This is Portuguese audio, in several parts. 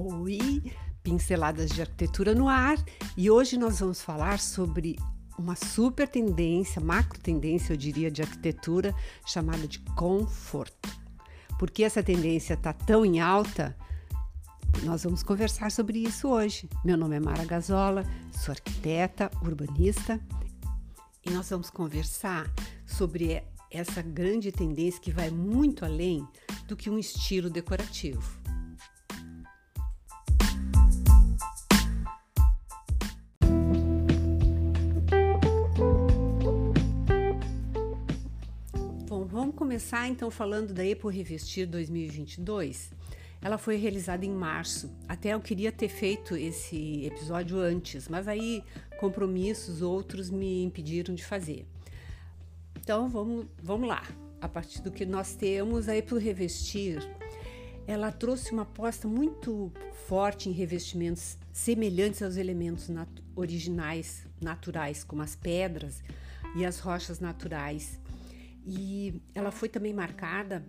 Oi, pinceladas de arquitetura no ar e hoje nós vamos falar sobre uma super tendência, macro tendência, eu diria, de arquitetura chamada de conforto. Por que essa tendência está tão em alta? Nós vamos conversar sobre isso hoje. Meu nome é Mara Gazola, sou arquiteta, urbanista e nós vamos conversar sobre essa grande tendência que vai muito além do que um estilo decorativo. Começar então falando da Epo Revestir 2022. Ela foi realizada em março. Até eu queria ter feito esse episódio antes, mas aí compromissos outros me impediram de fazer. Então vamos, vamos lá a partir do que nós temos aí para revestir, ela trouxe uma aposta muito forte em revestimentos semelhantes aos elementos nat originais, naturais, como as pedras e as rochas naturais. E ela foi também marcada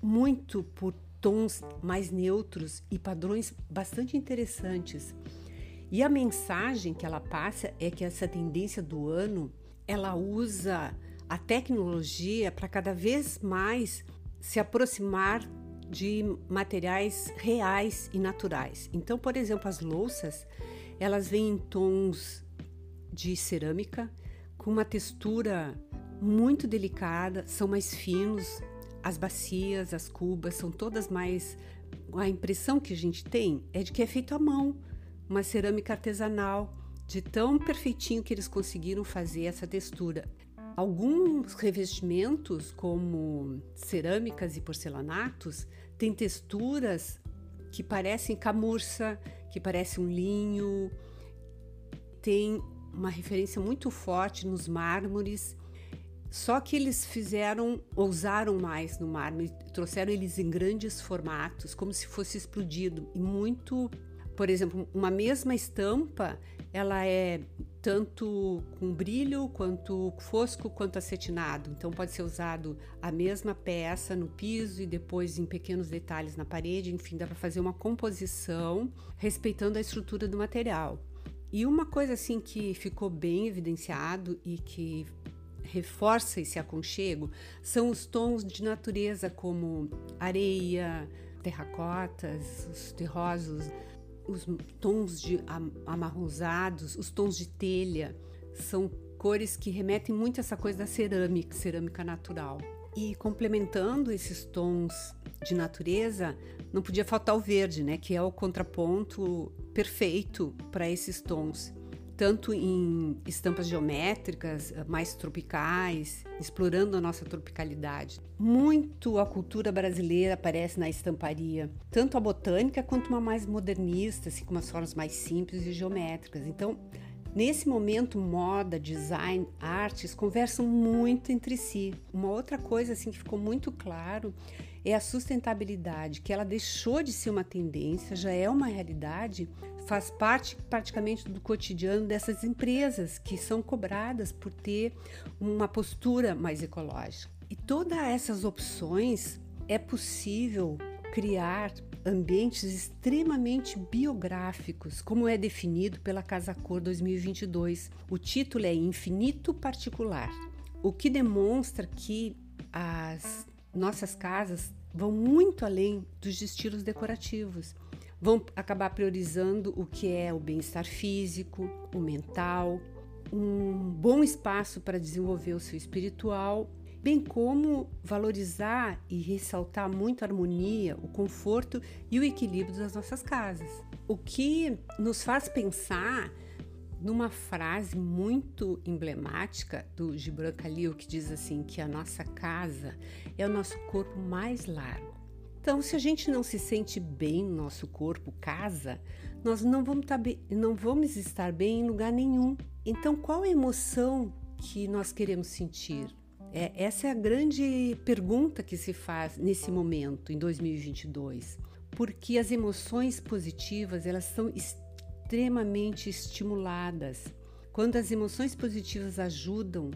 muito por tons mais neutros e padrões bastante interessantes. E a mensagem que ela passa é que essa tendência do ano, ela usa a tecnologia para cada vez mais se aproximar de materiais reais e naturais. Então, por exemplo, as louças, elas vêm em tons de cerâmica com uma textura muito delicada, são mais finos, as bacias, as cubas são todas mais a impressão que a gente tem é de que é feito à mão, uma cerâmica artesanal, de tão perfeitinho que eles conseguiram fazer essa textura. Alguns revestimentos, como cerâmicas e porcelanatos, têm texturas que parecem camurça, que parecem um linho. Tem uma referência muito forte nos mármores. Só que eles fizeram, ousaram mais no mármore, trouxeram eles em grandes formatos, como se fosse explodido e muito por exemplo, uma mesma estampa, ela é tanto com brilho quanto fosco quanto acetinado. Então pode ser usado a mesma peça no piso e depois em pequenos detalhes na parede, enfim, dá para fazer uma composição respeitando a estrutura do material. E uma coisa assim que ficou bem evidenciado e que reforça esse aconchego são os tons de natureza como areia, terracotas, os terrosos, os tons de amarronzados, os tons de telha, são cores que remetem muito a essa coisa da cerâmica, cerâmica natural. E complementando esses tons de natureza, não podia faltar o verde, né, que é o contraponto perfeito para esses tons tanto em estampas geométricas, eh, mais tropicais, explorando a nossa tropicalidade. Muito a cultura brasileira aparece na estamparia, tanto a botânica quanto uma mais modernista, assim, com umas formas mais simples e geométricas. Então, Nesse momento, moda, design, artes conversam muito entre si. Uma outra coisa assim que ficou muito claro é a sustentabilidade, que ela deixou de ser uma tendência, já é uma realidade, faz parte praticamente do cotidiano dessas empresas que são cobradas por ter uma postura mais ecológica. E todas essas opções é possível criar ambientes extremamente biográficos, como é definido pela Casa Cor 2022. O título é Infinito Particular, o que demonstra que as nossas casas vão muito além dos estilos decorativos. Vão acabar priorizando o que é o bem-estar físico, o mental, um bom espaço para desenvolver o seu espiritual bem como valorizar e ressaltar muito a harmonia, o conforto e o equilíbrio das nossas casas. O que nos faz pensar numa frase muito emblemática do Gibran Khalil que diz assim que a nossa casa é o nosso corpo mais largo. Então, se a gente não se sente bem no nosso corpo, casa, nós não vamos, tá bem, não vamos estar bem em lugar nenhum. Então, qual a emoção que nós queremos sentir? É, essa é a grande pergunta que se faz nesse momento, em 2022, porque as emoções positivas elas são extremamente estimuladas quando as emoções positivas ajudam,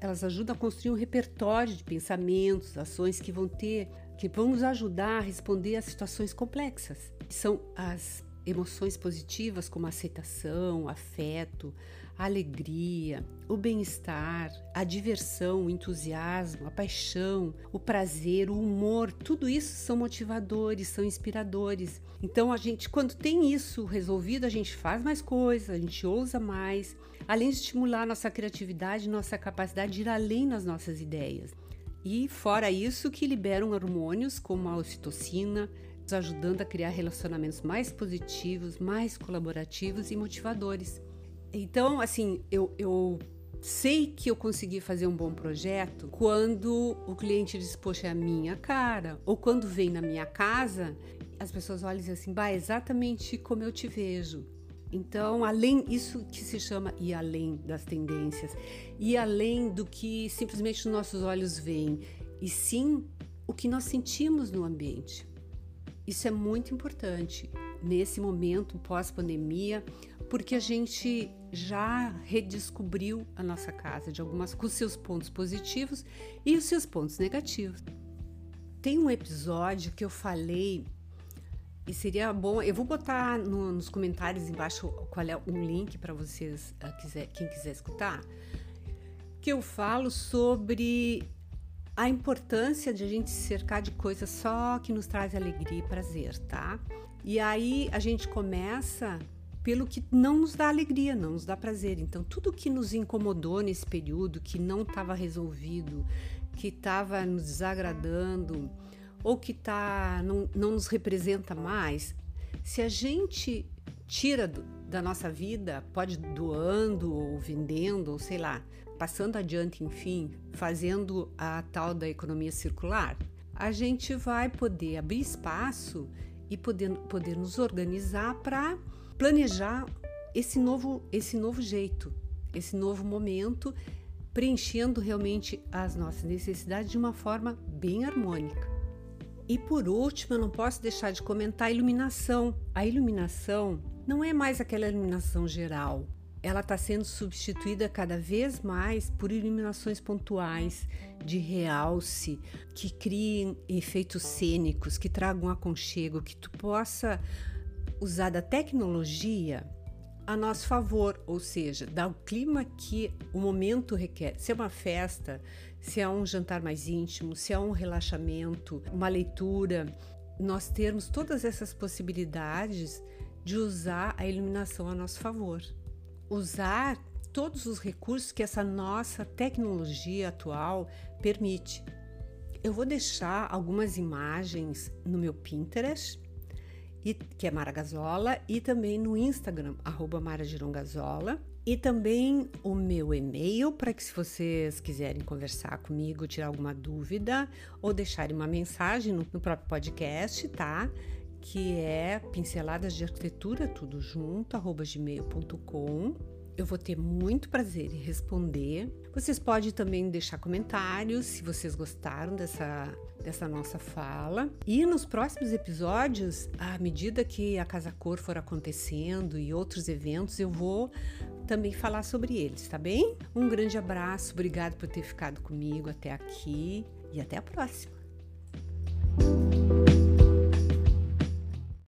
elas ajudam a construir um repertório de pensamentos, ações que vão ter, que vão nos ajudar a responder a situações complexas. São as emoções positivas como aceitação, afeto, a alegria, o bem-estar, a diversão, o entusiasmo, a paixão, o prazer, o humor, tudo isso são motivadores, são inspiradores. Então a gente, quando tem isso resolvido, a gente faz mais coisas, a gente ousa mais, além de estimular nossa criatividade, nossa capacidade de ir além nas nossas ideias. E fora isso, que liberam hormônios como a ocitocina, nos ajudando a criar relacionamentos mais positivos, mais colaborativos e motivadores. Então, assim, eu, eu sei que eu consegui fazer um bom projeto quando o cliente diz, poxa, é a minha cara. Ou quando vem na minha casa, as pessoas olham e dizem assim, bah, é exatamente como eu te vejo. Então, além isso que se chama ir além das tendências, e além do que simplesmente os nossos olhos veem, e sim o que nós sentimos no ambiente. Isso é muito importante nesse momento pós-pandemia, porque a gente já redescobriu a nossa casa de algumas com seus pontos positivos e os seus pontos negativos. Tem um episódio que eu falei e seria bom, eu vou botar no, nos comentários embaixo qual é um link para vocês, uh, quiser, quem quiser escutar, que eu falo sobre a importância de a gente se cercar de coisas só que nos traz alegria e prazer, tá? E aí a gente começa pelo que não nos dá alegria, não nos dá prazer. Então, tudo que nos incomodou nesse período, que não estava resolvido, que estava nos desagradando, ou que tá, não, não nos representa mais, se a gente tira do, da nossa vida, pode doando ou vendendo, ou sei lá, passando adiante, enfim, fazendo a tal da economia circular, a gente vai poder abrir espaço e poder, poder nos organizar para planejar esse novo, esse novo jeito, esse novo momento, preenchendo realmente as nossas necessidades de uma forma bem harmônica. E por último, eu não posso deixar de comentar a iluminação. A iluminação não é mais aquela iluminação geral. Ela está sendo substituída cada vez mais por iluminações pontuais, de realce, que criem efeitos cênicos, que tragam aconchego, que tu possa usar da tecnologia a nosso favor, ou seja, dar o clima que o momento requer. Se é uma festa, se é um jantar mais íntimo, se é um relaxamento, uma leitura, nós termos todas essas possibilidades de usar a iluminação a nosso favor. Usar todos os recursos que essa nossa tecnologia atual permite. Eu vou deixar algumas imagens no meu Pinterest e, que é Mara Gazola, e também no Instagram, arroba Mara Girongazola. E também o meu e-mail para que se vocês quiserem conversar comigo, tirar alguma dúvida ou deixarem uma mensagem no, no próprio podcast, tá? Que é pinceladas de arquitetura, tudo junto, arroba gmail.com. Eu vou ter muito prazer em responder. Vocês podem também deixar comentários se vocês gostaram dessa, dessa nossa fala. E nos próximos episódios, à medida que a Casa Cor for acontecendo e outros eventos, eu vou também falar sobre eles, tá bem? Um grande abraço, obrigado por ter ficado comigo até aqui e até a próxima.